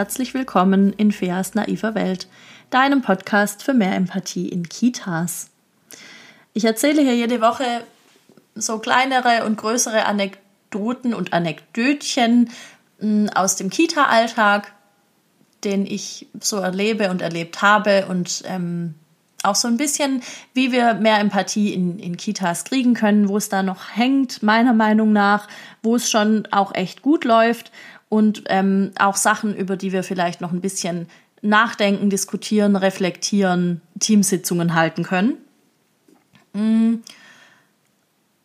herzlich willkommen in Feas naiver Welt, deinem Podcast für mehr Empathie in Kitas. Ich erzähle hier jede Woche so kleinere und größere Anekdoten und Anekdötchen hm, aus dem Kita-Alltag, den ich so erlebe und erlebt habe und ähm, auch so ein bisschen, wie wir mehr Empathie in, in Kitas kriegen können, wo es da noch hängt, meiner Meinung nach, wo es schon auch echt gut läuft und ähm, auch Sachen, über die wir vielleicht noch ein bisschen nachdenken, diskutieren, reflektieren, Teamsitzungen halten können. Mm.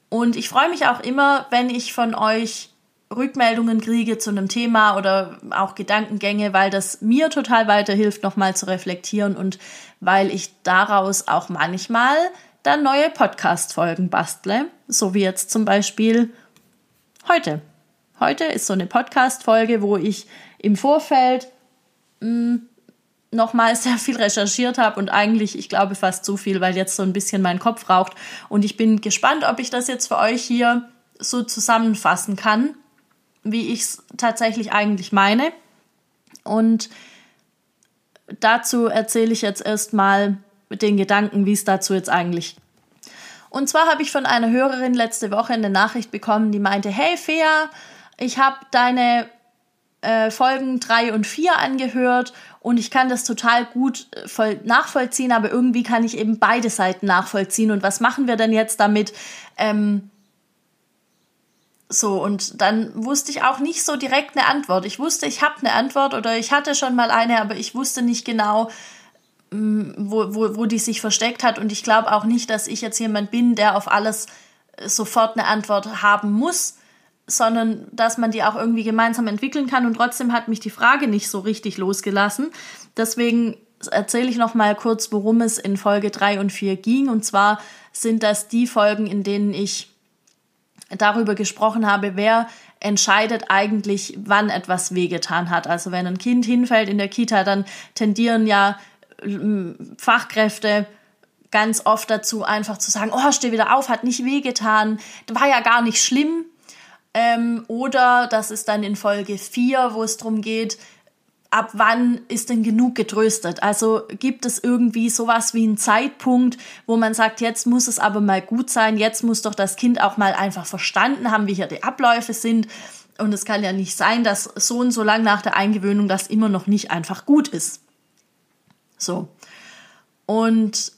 Und ich freue mich auch immer, wenn ich von euch Rückmeldungen kriege zu einem Thema oder auch Gedankengänge, weil das mir total weiterhilft, nochmal zu reflektieren und weil ich daraus auch manchmal dann neue Podcast-Folgen bastle, so wie jetzt zum Beispiel heute. Heute ist so eine Podcast-Folge, wo ich im Vorfeld hm, nochmal sehr viel recherchiert habe und eigentlich, ich glaube, fast zu viel, weil jetzt so ein bisschen mein Kopf raucht. Und ich bin gespannt, ob ich das jetzt für euch hier so zusammenfassen kann wie ich es tatsächlich eigentlich meine. Und dazu erzähle ich jetzt erstmal den Gedanken, wie es dazu jetzt eigentlich. Und zwar habe ich von einer Hörerin letzte Woche eine Nachricht bekommen, die meinte, hey Fea, ich habe deine äh, Folgen 3 und 4 angehört und ich kann das total gut äh, voll nachvollziehen, aber irgendwie kann ich eben beide Seiten nachvollziehen. Und was machen wir denn jetzt damit? Ähm, so, und dann wusste ich auch nicht so direkt eine Antwort. Ich wusste, ich habe eine Antwort oder ich hatte schon mal eine, aber ich wusste nicht genau, mm, wo, wo, wo die sich versteckt hat. Und ich glaube auch nicht, dass ich jetzt jemand bin, der auf alles äh, sofort eine Antwort haben muss, sondern dass man die auch irgendwie gemeinsam entwickeln kann. Und trotzdem hat mich die Frage nicht so richtig losgelassen. Deswegen erzähle ich noch mal kurz, worum es in Folge 3 und 4 ging. Und zwar sind das die Folgen, in denen ich darüber gesprochen habe, wer entscheidet eigentlich, wann etwas wehgetan hat. Also wenn ein Kind hinfällt in der Kita, dann tendieren ja ähm, Fachkräfte ganz oft dazu, einfach zu sagen, oh, steh wieder auf, hat nicht wehgetan, war ja gar nicht schlimm. Ähm, oder das ist dann in Folge 4, wo es darum geht, ab wann ist denn genug getröstet? Also gibt es irgendwie sowas wie einen Zeitpunkt, wo man sagt, jetzt muss es aber mal gut sein, jetzt muss doch das Kind auch mal einfach verstanden haben, wie hier die Abläufe sind. Und es kann ja nicht sein, dass so und so lang nach der Eingewöhnung das immer noch nicht einfach gut ist. So. Und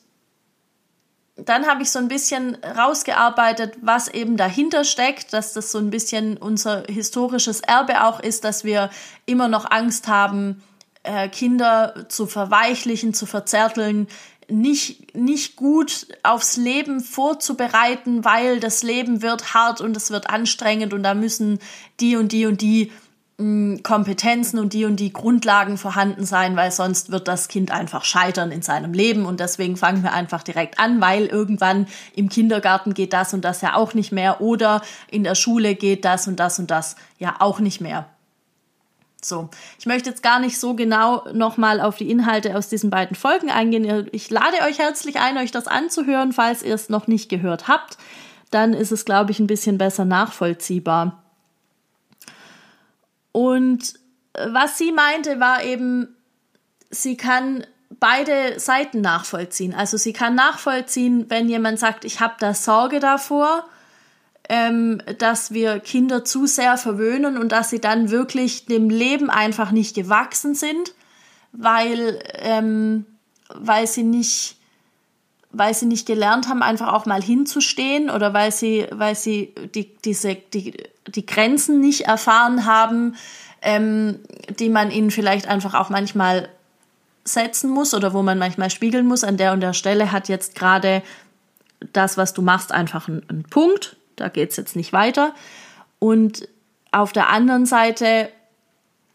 dann habe ich so ein bisschen rausgearbeitet, was eben dahinter steckt, dass das so ein bisschen unser historisches Erbe auch ist, dass wir immer noch Angst haben, äh, Kinder zu verweichlichen, zu verzärteln, nicht, nicht gut aufs Leben vorzubereiten, weil das Leben wird hart und es wird anstrengend und da müssen die und die und die Kompetenzen und die und die Grundlagen vorhanden sein, weil sonst wird das Kind einfach scheitern in seinem Leben und deswegen fangen wir einfach direkt an, weil irgendwann im Kindergarten geht das und das ja auch nicht mehr oder in der Schule geht das und das und das ja auch nicht mehr. So, ich möchte jetzt gar nicht so genau nochmal auf die Inhalte aus diesen beiden Folgen eingehen. Ich lade euch herzlich ein, euch das anzuhören, falls ihr es noch nicht gehört habt. Dann ist es, glaube ich, ein bisschen besser nachvollziehbar. Und äh, was sie meinte, war eben, sie kann beide Seiten nachvollziehen. Also sie kann nachvollziehen, wenn jemand sagt, ich habe da Sorge davor, ähm, dass wir Kinder zu sehr verwöhnen und dass sie dann wirklich dem Leben einfach nicht gewachsen sind, weil, ähm, weil sie nicht weil sie nicht gelernt haben, einfach auch mal hinzustehen oder weil sie, weil sie die, diese, die, die Grenzen nicht erfahren haben, ähm, die man ihnen vielleicht einfach auch manchmal setzen muss oder wo man manchmal spiegeln muss. An der und der Stelle hat jetzt gerade das, was du machst, einfach einen, einen Punkt. Da geht es jetzt nicht weiter. Und auf der anderen Seite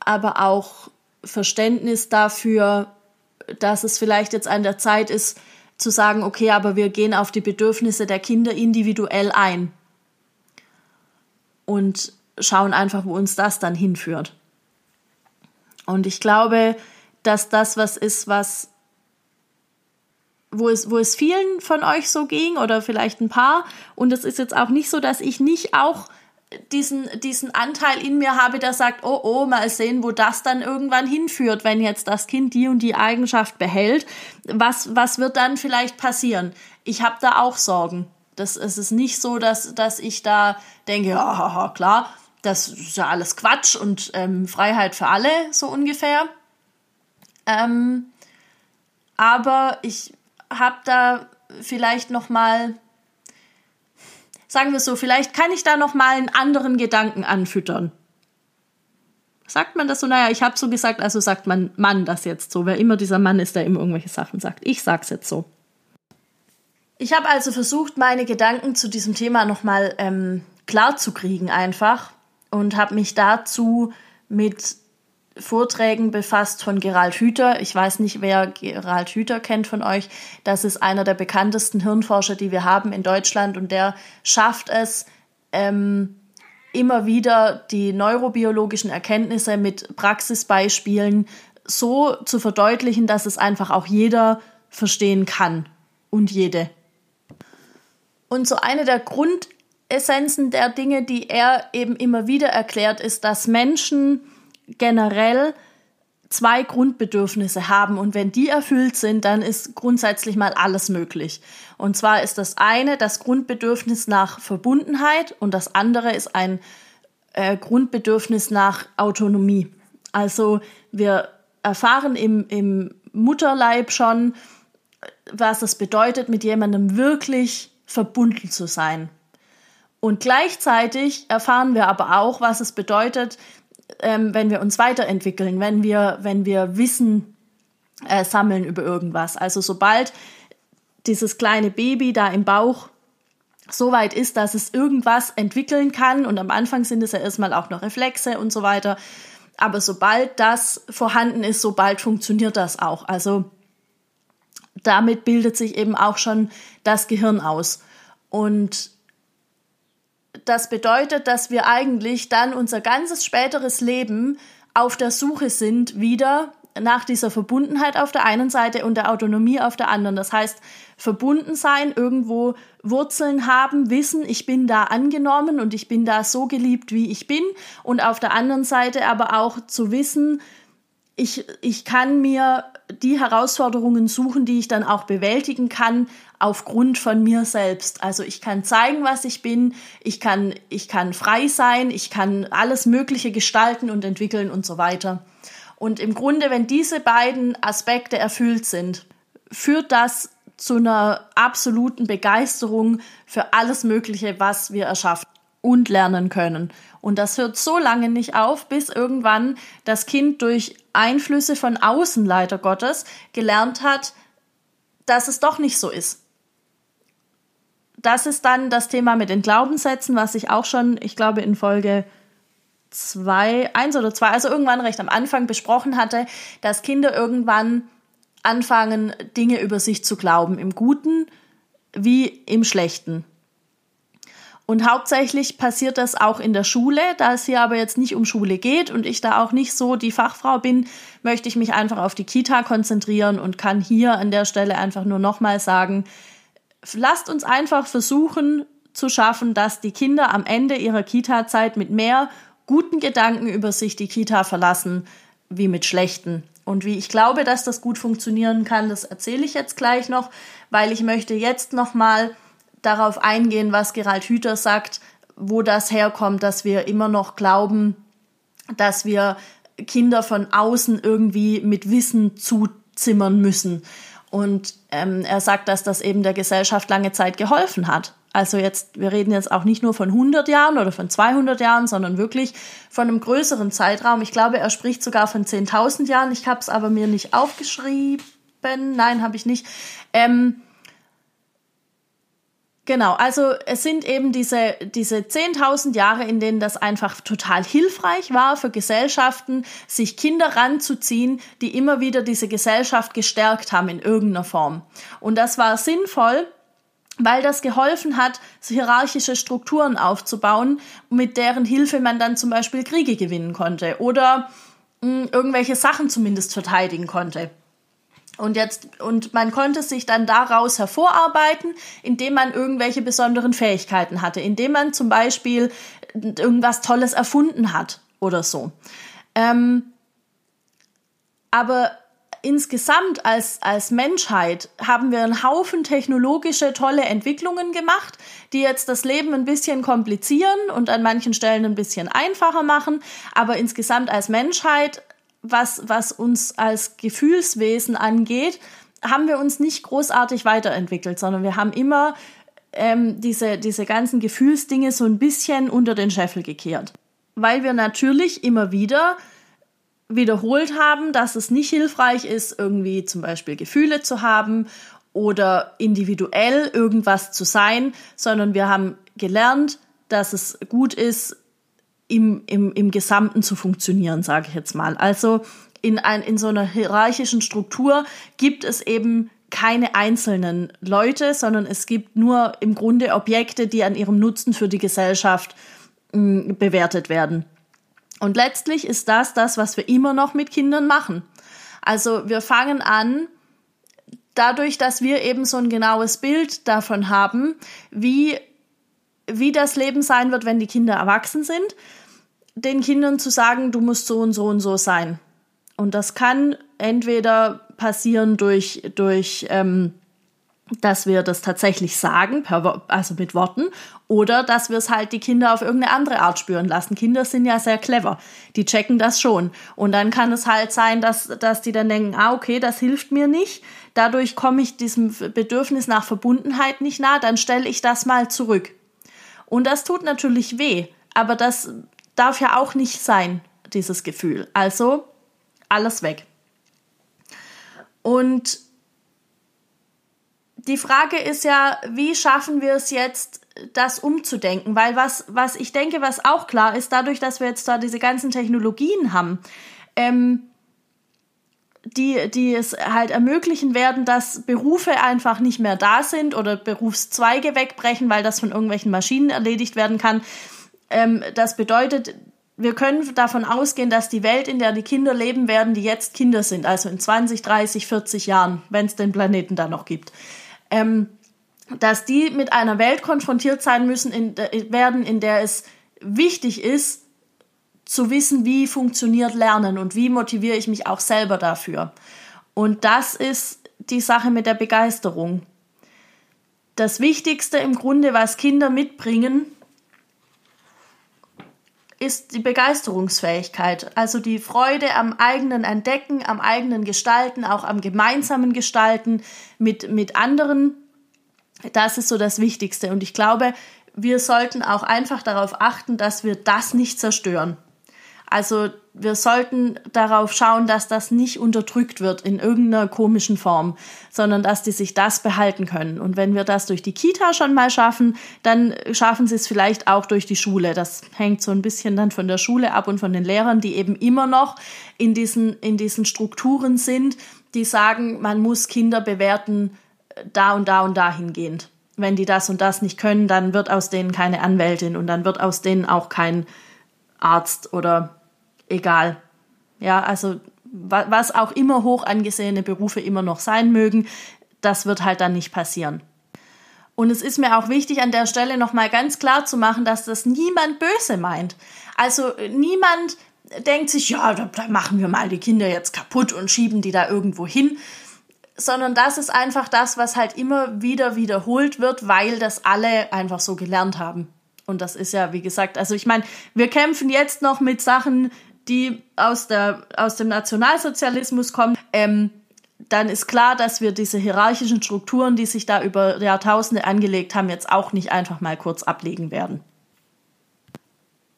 aber auch Verständnis dafür, dass es vielleicht jetzt an der Zeit ist, zu sagen, okay, aber wir gehen auf die Bedürfnisse der Kinder individuell ein und schauen einfach, wo uns das dann hinführt. Und ich glaube, dass das was ist, was wo es, wo es vielen von euch so ging oder vielleicht ein paar. Und es ist jetzt auch nicht so, dass ich nicht auch diesen, diesen Anteil in mir habe, der sagt, oh, oh, mal sehen, wo das dann irgendwann hinführt, wenn jetzt das Kind die und die Eigenschaft behält. Was, was wird dann vielleicht passieren? Ich habe da auch Sorgen. Das, es ist nicht so, dass, dass ich da denke, ja, haha, klar, das ist ja alles Quatsch und ähm, Freiheit für alle, so ungefähr. Ähm, aber ich habe da vielleicht noch mal sagen wir so, vielleicht kann ich da noch mal einen anderen Gedanken anfüttern. Sagt man das so? Naja, ich habe so gesagt, also sagt man Mann das jetzt so. Wer immer dieser Mann ist, der immer irgendwelche Sachen sagt. Ich sag's jetzt so. Ich habe also versucht, meine Gedanken zu diesem Thema nochmal ähm, klar zu kriegen einfach und habe mich dazu mit Vorträgen befasst von Gerald Hüther. Ich weiß nicht, wer Gerald Hüther kennt von euch. Das ist einer der bekanntesten Hirnforscher, die wir haben in Deutschland und der schafft es, ähm, immer wieder die neurobiologischen Erkenntnisse mit Praxisbeispielen so zu verdeutlichen, dass es einfach auch jeder verstehen kann und jede. Und so eine der Grundessenzen der Dinge, die er eben immer wieder erklärt, ist, dass Menschen generell zwei Grundbedürfnisse haben und wenn die erfüllt sind, dann ist grundsätzlich mal alles möglich. Und zwar ist das eine das Grundbedürfnis nach Verbundenheit und das andere ist ein äh, Grundbedürfnis nach Autonomie. Also wir erfahren im, im Mutterleib schon, was es bedeutet, mit jemandem wirklich verbunden zu sein. Und gleichzeitig erfahren wir aber auch, was es bedeutet, ähm, wenn wir uns weiterentwickeln, wenn wir, wenn wir Wissen äh, sammeln über irgendwas. Also sobald dieses kleine Baby da im Bauch so weit ist, dass es irgendwas entwickeln kann und am Anfang sind es ja erstmal auch noch Reflexe und so weiter. Aber sobald das vorhanden ist, sobald funktioniert das auch. Also damit bildet sich eben auch schon das Gehirn aus. Und das bedeutet, dass wir eigentlich dann unser ganzes späteres Leben auf der Suche sind wieder nach dieser Verbundenheit auf der einen Seite und der Autonomie auf der anderen. Das heißt, verbunden sein, irgendwo Wurzeln haben, wissen, ich bin da angenommen und ich bin da so geliebt, wie ich bin. Und auf der anderen Seite aber auch zu wissen, ich, ich kann mir die Herausforderungen suchen, die ich dann auch bewältigen kann, aufgrund von mir selbst. Also ich kann zeigen, was ich bin, ich kann, ich kann frei sein, ich kann alles Mögliche gestalten und entwickeln und so weiter. Und im Grunde, wenn diese beiden Aspekte erfüllt sind, führt das zu einer absoluten Begeisterung für alles Mögliche, was wir erschaffen und lernen können. Und das hört so lange nicht auf, bis irgendwann das Kind durch Einflüsse von außen, leider Gottes, gelernt hat, dass es doch nicht so ist das ist dann das Thema mit den Glaubenssätzen, was ich auch schon, ich glaube, in Folge zwei, eins oder zwei, also irgendwann recht am Anfang besprochen hatte, dass Kinder irgendwann anfangen, Dinge über sich zu glauben, im Guten wie im Schlechten. Und hauptsächlich passiert das auch in der Schule. Da es hier aber jetzt nicht um Schule geht und ich da auch nicht so die Fachfrau bin, möchte ich mich einfach auf die Kita konzentrieren und kann hier an der Stelle einfach nur nochmal sagen, lasst uns einfach versuchen zu schaffen, dass die Kinder am Ende ihrer Kita-Zeit mit mehr guten Gedanken über sich die Kita verlassen, wie mit schlechten. Und wie ich glaube, dass das gut funktionieren kann, das erzähle ich jetzt gleich noch, weil ich möchte jetzt nochmal darauf eingehen, was Gerald Hüther sagt, wo das herkommt, dass wir immer noch glauben, dass wir Kinder von außen irgendwie mit Wissen zuzimmern müssen. Und ähm, er sagt, dass das eben der Gesellschaft lange Zeit geholfen hat. Also jetzt, wir reden jetzt auch nicht nur von 100 Jahren oder von 200 Jahren, sondern wirklich von einem größeren Zeitraum. Ich glaube, er spricht sogar von 10.000 Jahren. Ich habe es aber mir nicht aufgeschrieben. Nein, habe ich nicht. Ähm, Genau, also es sind eben diese, diese 10.000 Jahre, in denen das einfach total hilfreich war für Gesellschaften, sich Kinder ranzuziehen, die immer wieder diese Gesellschaft gestärkt haben in irgendeiner Form. Und das war sinnvoll, weil das geholfen hat, hierarchische Strukturen aufzubauen, mit deren Hilfe man dann zum Beispiel Kriege gewinnen konnte oder mh, hm, irgendwelche Sachen zumindest verteidigen konnte. Und jetzt, und man konnte sich dann daraus hervorarbeiten, indem man irgendwelche besonderen Fähigkeiten hatte, indem man zum Beispiel irgendwas Tolles erfunden hat oder so. Ähm, aber insgesamt als, als Menschheit haben wir einen Haufen technologische tolle Entwicklungen gemacht, die jetzt das Leben ein bisschen komplizieren und an manchen Stellen ein bisschen einfacher machen. Aber insgesamt als Menschheit was, was uns als Gefühlswesen angeht, haben wir uns nicht großartig weiterentwickelt, sondern wir haben immer ähm, diese, diese ganzen Gefühlsdinge so ein bisschen unter den Scheffel gekehrt. Weil wir natürlich immer wieder wiederholt haben, dass es nicht hilfreich ist, irgendwie zum Beispiel Gefühle zu haben oder individuell irgendwas zu sein, sondern wir haben gelernt, dass es gut ist, im, im, im Gesamten zu funktionieren, sage ich jetzt mal. Also in, ein, in so einer hierarchischen Struktur gibt es eben keine einzelnen Leute, sondern es gibt nur im Grunde Objekte, die an ihrem Nutzen für die Gesellschaft mh, hm, bewertet werden. Und letztlich ist das das, was wir immer noch mit Kindern machen. Also wir fangen an, dadurch, dass wir eben so ein genaues Bild davon haben, wie, wie das Leben sein wird, wenn die Kinder erwachsen sind, den Kindern zu sagen, du musst so und so und so sein. Und das kann entweder passieren durch, durch ähm, dass wir das tatsächlich sagen, per, also mit Worten, oder dass wir es halt die Kinder auf irgendeine andere Art spüren lassen. Kinder sind ja sehr clever, die checken das schon. Und dann kann es halt sein, dass, dass die dann denken, ah, okay, das hilft mir nicht, dadurch komme ich diesem Bedürfnis nach Verbundenheit nicht nah, dann stelle ich das mal zurück. Und das tut natürlich weh, aber das darf ja auch nicht sein, dieses Gefühl. Also alles weg. Und die Frage ist ja, wie schaffen wir es jetzt, das umzudenken? Weil was, was ich denke, was auch klar ist, dadurch, dass wir jetzt da diese ganzen Technologien haben, ähm, die, die es halt ermöglichen werden, dass Berufe einfach nicht mehr da sind oder Berufszweige wegbrechen, weil das von irgendwelchen Maschinen erledigt werden kann, ähm, das bedeutet, wir können davon ausgehen, dass die Welt, in der die Kinder leben werden, die jetzt Kinder sind, also in 20, 30, 40 Jahren, wenn es den Planeten da noch gibt, ähm, dass die mit einer Welt konfrontiert sein müssen, in, äh, werden, in der es wichtig ist, zu wissen, wie funktioniert Lernen und wie motiviere ich mich auch selber dafür. Und das ist die Sache mit der Begeisterung. Das Wichtigste im Grunde, was Kinder mitbringen, ist die Begeisterungsfähigkeit, also die Freude am eigenen Entdecken, am eigenen Gestalten, auch am gemeinsamen Gestalten mit, mit anderen. Das ist so das Wichtigste. Und ich glaube, wir sollten auch einfach darauf achten, dass wir das nicht zerstören. Also wir sollten darauf schauen, dass das nicht unterdrückt wird in irgendeiner komischen Form, sondern dass die sich das behalten können. Und wenn wir das durch die Kita schon mal schaffen, dann schaffen sie es vielleicht auch durch die Schule. Das hängt so ein bisschen dann von der Schule ab und von den Lehrern, die eben immer noch in diesen, in diesen Strukturen sind, die sagen, man muss Kinder bewerten, da und da und dahingehend. Wenn die das und das nicht können, dann wird aus denen keine Anwältin und dann wird aus denen auch kein Arzt oder egal. Ja, also was auch immer hoch angesehene Berufe immer noch sein mögen, das wird halt dann nicht passieren. Und es ist mir auch wichtig, an der Stelle nochmal ganz klar zu machen, dass das niemand böse meint. Also niemand denkt sich, ja, da, machen wir mal die Kinder jetzt kaputt und schieben die da irgendwo hin, sondern das ist einfach das, was halt immer wieder wiederholt wird, weil das alle einfach so gelernt haben. Und das ist ja, wie gesagt, also ich meine, wir kämpfen jetzt noch mit Sachen, die aus, der, aus dem Nationalsozialismus kommen, ähm, dann ist klar, dass wir diese hierarchischen Strukturen, die sich da über Jahrtausende angelegt haben, jetzt auch nicht einfach mal kurz ablegen werden.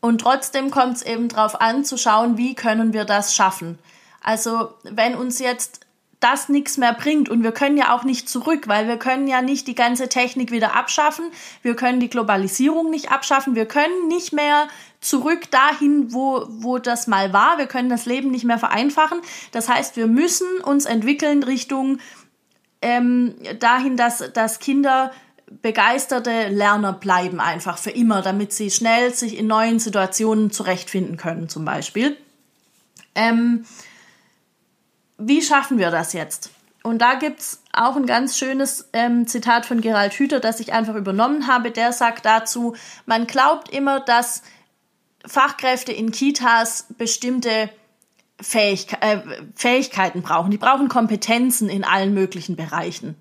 Und trotzdem kommt es eben darauf an, zu schauen, wie können wir das schaffen. Also wenn uns jetzt das nichts mehr bringt. Und wir können ja auch nicht zurück, weil wir können ja nicht die ganze Technik wieder abschaffen. Wir können die Globalisierung nicht abschaffen. Wir können nicht mehr zurück dahin, wo, wo das mal war. Wir können das Leben nicht mehr vereinfachen. Das heißt, wir müssen uns entwickeln Richtung ähm, dahin, dass, dass Kinder begeisterte Lerner bleiben einfach für immer, damit sie schnell sich in neuen Situationen zurechtfinden können, zum Beispiel. Ähm, wie schaffen wir das jetzt? Und da gibt es auch ein ganz schönes ähm, Zitat von Gerald Hüther, das ich einfach übernommen habe. Der sagt dazu, man glaubt immer, dass Fachkräfte in Kitas bestimmte Fähig äh, Fähigkeiten brauchen. Die brauchen Kompetenzen in allen möglichen Bereichen.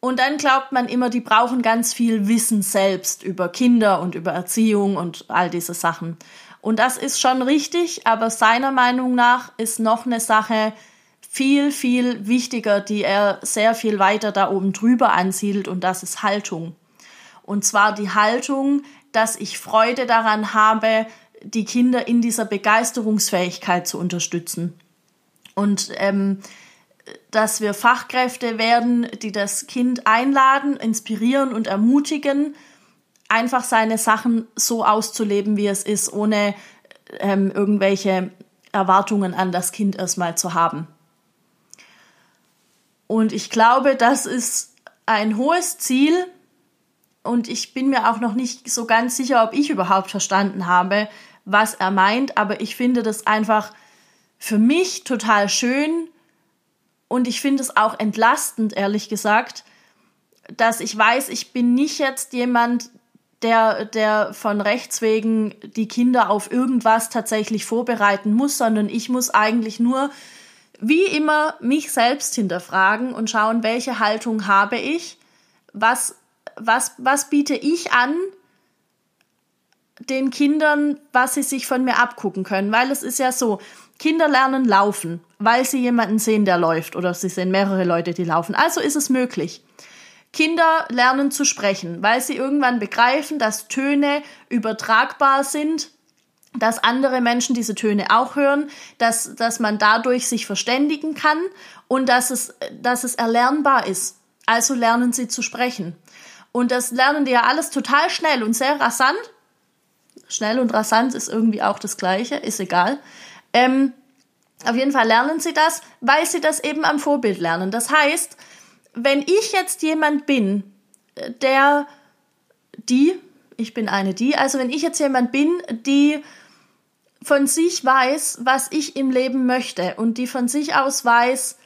Und dann glaubt man immer, die brauchen ganz viel Wissen selbst über Kinder und über Erziehung und all diese Sachen. Und das ist schon richtig, aber seiner Meinung nach ist noch eine Sache viel, viel wichtiger, die er sehr viel weiter da oben drüber ansiedelt und das ist Haltung. Und zwar die Haltung, dass ich Freude daran habe, die Kinder in dieser Begeisterungsfähigkeit zu unterstützen. Und ähm, dass wir Fachkräfte werden, die das Kind einladen, inspirieren und ermutigen, einfach seine Sachen so auszuleben, wie es ist, ohne ähm, irgendwelche Erwartungen an das Kind erstmal zu haben. Und ich glaube, das ist ein hohes Ziel. Und ich bin mir auch noch nicht so ganz sicher, ob ich überhaupt verstanden habe, was er meint. Aber ich finde das einfach für mich total schön, und ich finde es auch entlastend, ehrlich gesagt, dass ich weiß, ich bin nicht jetzt jemand, der, der von Rechts wegen die Kinder auf irgendwas tatsächlich vorbereiten muss, sondern ich muss eigentlich nur wie immer mich selbst hinterfragen und schauen, welche Haltung habe ich, was, was, was biete ich an den Kindern, was sie sich von mir abgucken können. Weil es ist ja so, Kinder lernen laufen, weil sie jemanden sehen, der läuft, oder sie sehen mehrere Leute, die laufen. Also ist es möglich. Kinder lernen zu sprechen, weil sie irgendwann begreifen, dass Töne übertragbar sind, dass andere Menschen diese Töne auch hören, dass, dass man dadurch sich verständigen kann und dass es, dass es erlernbar ist. Also lernen sie zu sprechen. Und das lernen die ja alles total schnell und sehr rasant. Schnell und rasant ist irgendwie auch das Gleiche, ist egal. Ähm, auf jeden Fall lernen sie das, weil sie das eben am Vorbild lernen. Das heißt, wenn ich jetzt jemand bin, der die, ich bin eine die, also wenn ich jetzt jemand bin, die von sich weiß, was ich im Leben möchte und die von sich aus weiß,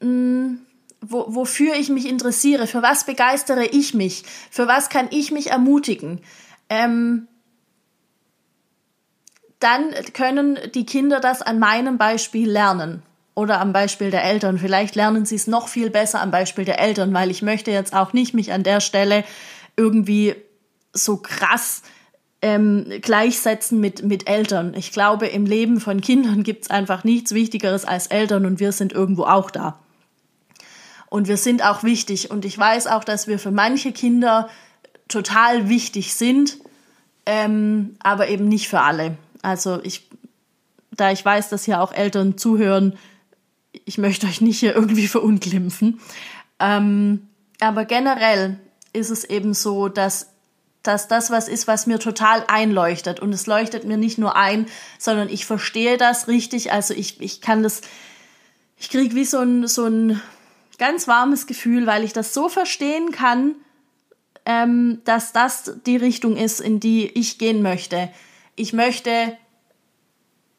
mh, hm, wo, wofür ich mich interessiere, für was begeistere ich mich, für was kann ich mich ermutigen, ähm, dann können die Kinder das an meinem Beispiel lernen oder am Beispiel der Eltern. Vielleicht lernen sie es noch viel besser am Beispiel der Eltern, weil ich möchte jetzt auch nicht mich an der Stelle irgendwie so krass ähm, gleichsetzen mit, mit Eltern. Ich glaube, im Leben von Kindern gibt es einfach nichts Wichtigeres als Eltern und wir sind irgendwo auch da. Und wir sind auch wichtig. Und ich weiß auch, dass wir für manche Kinder total wichtig sind, ähm, aber eben nicht für alle. Also ich, da ich weiß, dass hier auch Eltern zuhören, ich möchte euch nicht hier irgendwie verunglimpfen. Ähm, aber generell ist es eben so, dass, dass das was ist, was mir total einleuchtet. Und es leuchtet mir nicht nur ein, sondern ich verstehe das richtig. Also ich, ich kann das, ich kriege wie so ein, so ein ganz warmes Gefühl, weil ich das so verstehen kann, ähm, dass das die Richtung ist, in die ich gehen möchte ich möchte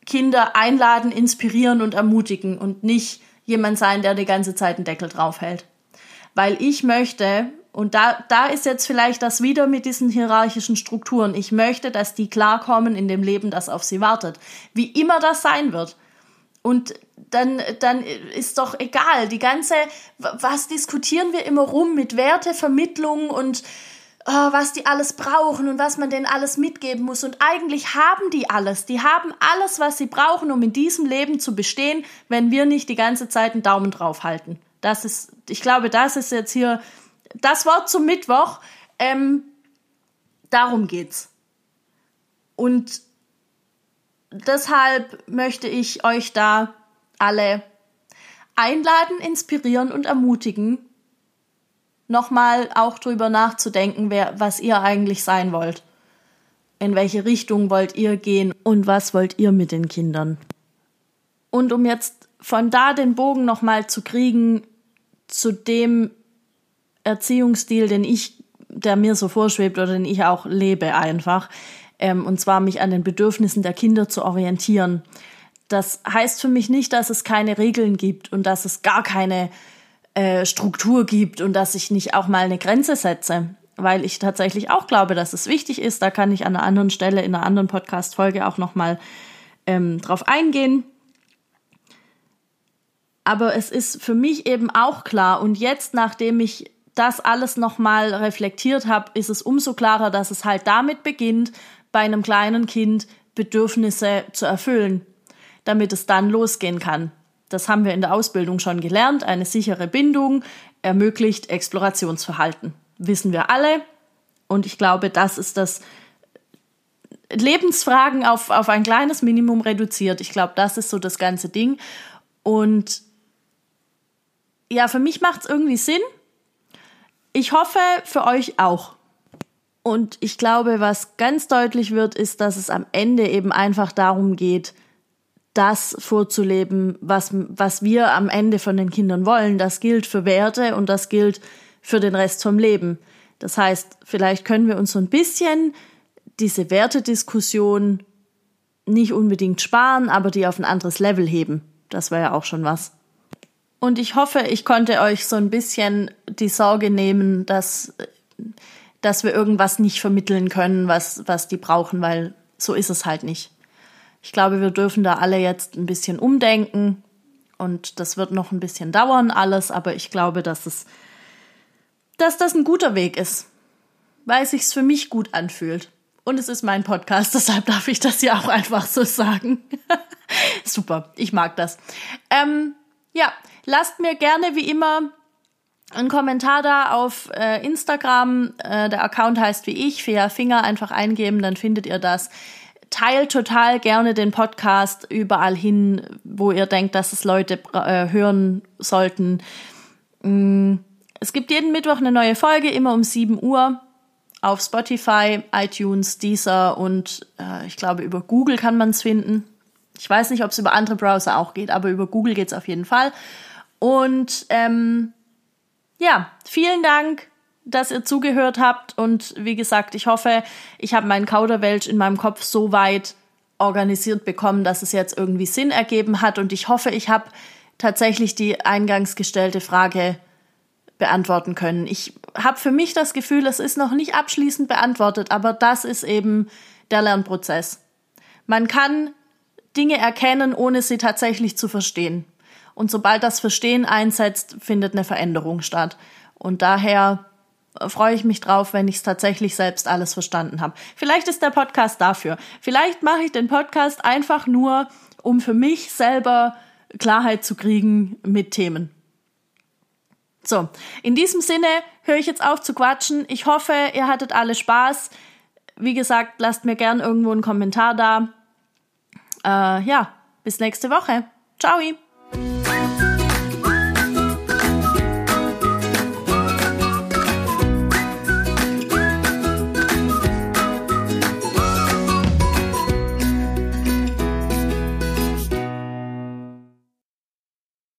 Kinder einladen, inspirieren und ermutigen und nicht jemand sein, der die ganze Zeit einen Deckel drauf hält. Weil ich möchte, und da, da ist jetzt vielleicht das wieder mit diesen hierarchischen Strukturen, ich möchte, dass die klarkommen in dem Leben, das auf sie wartet. Wie immer das sein wird. Und dann, dann ist doch egal, die ganze, was diskutieren wir immer rum mit Wertevermittlung und oh, was die alles brauchen und was man denen alles mitgeben muss. Und eigentlich haben die alles. Die haben alles, was sie brauchen, um in diesem Leben zu bestehen, wenn wir nicht die ganze Zeit einen Daumen drauf halten. Das ist, ich glaube, das ist jetzt hier das Wort zum Mittwoch. Ähm, darum geht's. Und deshalb möchte ich euch da alle einladen, inspirieren und ermutigen, nochmal auch drüber nachzudenken, wer, was ihr eigentlich sein wollt. In welche Richtung wollt ihr gehen und was wollt ihr mit den Kindern? Und um jetzt von da den Bogen nochmal zu kriegen zu dem Erziehungsstil, den ich, der mir so vorschwebt oder den ich auch lebe einfach, ähm, und zwar mich an den Bedürfnissen der Kinder zu orientieren. das heißt für mich nicht, dass es keine Regeln gibt und dass es gar keine äh, Struktur gibt und dass ich nicht auch mal eine Grenze setze, weil ich tatsächlich auch glaube, dass es wichtig ist. Da kann ich an einer anderen Stelle in einer anderen Podcast-Folge auch nochmal ähm, drauf eingehen. Aber es ist für mich eben auch klar und jetzt, nachdem ich das alles nochmal reflektiert habe, ist es umso klarer, dass es halt damit beginnt, bei einem kleinen Kind Bedürfnisse zu erfüllen, damit es dann losgehen kann. Das haben wir in der Ausbildung schon gelernt. Eine sichere Bindung ermöglicht Explorationsverhalten. Wissen wir alle. Und ich glaube, das ist das Lebensfragen auf, auf ein kleines Minimum reduziert. Ich glaube, das ist so das ganze Ding. Und ja, für mich macht es irgendwie Sinn. Ich hoffe, für euch auch. Und ich glaube, was ganz deutlich wird, ist, dass es am Ende eben einfach darum geht, das vorzuleben, was, was wir am Ende von den Kindern wollen. Das gilt für Werte und das gilt für den Rest vom Leben. Das heißt, vielleicht können wir uns so ein bisschen diese Wertediskussion nicht unbedingt sparen, aber die auf ein anderes Level heben. Das wäre ja auch schon was. Und ich hoffe, ich konnte euch so ein bisschen die Sorge nehmen, dass, dass wir irgendwas nicht vermitteln können, was, was die brauchen, weil so ist es halt nicht. Ich glaube, wir dürfen da alle jetzt ein bisschen umdenken und das wird noch ein bisschen dauern alles, aber ich glaube, dass es, dass das ein guter Weg ist, weil es sich für mich gut anfühlt. Und es ist mein Podcast, deshalb darf ich das ja auch einfach so sagen. Super, ich mag das. Ähm, ja, lasst mir gerne wie immer einen Kommentar da auf äh, Instagram. Äh, der Account heißt wie ich, Fea Finger, einfach eingeben, dann findet ihr das. Teilt total gerne den Podcast überall hin, wo ihr denkt, dass es Leute äh, hören sollten. Mm, es gibt jeden Mittwoch eine neue Folge, immer um 7 Uhr auf Spotify, iTunes, Deezer und äh, ich glaube über Google kann man es finden. Ich weiß nicht, ob es über andere Browser auch geht, aber über Google geht es auf jeden Fall. Und ähm, ja, vielen Dank, dass ihr zugehört habt. Und wie gesagt, ich hoffe, ich habe meinen Kauderwelsch in meinem Kopf so weit organisiert bekommen, dass es jetzt irgendwie Sinn ergeben hat. Und ich hoffe, ich habe tatsächlich die eingangs gestellte Frage beantworten können. Ich habe für mich das Gefühl, es ist noch nicht abschließend beantwortet, aber das ist eben der Lernprozess. Man kann Dinge erkennen, ohne sie tatsächlich zu verstehen. Und sobald das Verstehen einsetzt, findet eine Veränderung statt. Und daher freue ich mich drauf, wenn ich es tatsächlich selbst alles verstanden habe. Vielleicht ist der Podcast dafür. Vielleicht mache ich den Podcast einfach nur, um für mich selber Klarheit zu kriegen mit Themen. So, in diesem Sinne höre ich jetzt auf zu quatschen. Ich hoffe, ihr hattet alle Spaß. Wie gesagt, lasst mir gern irgendwo einen Kommentar da. Äh, ja, bis nächste Woche. Ciao!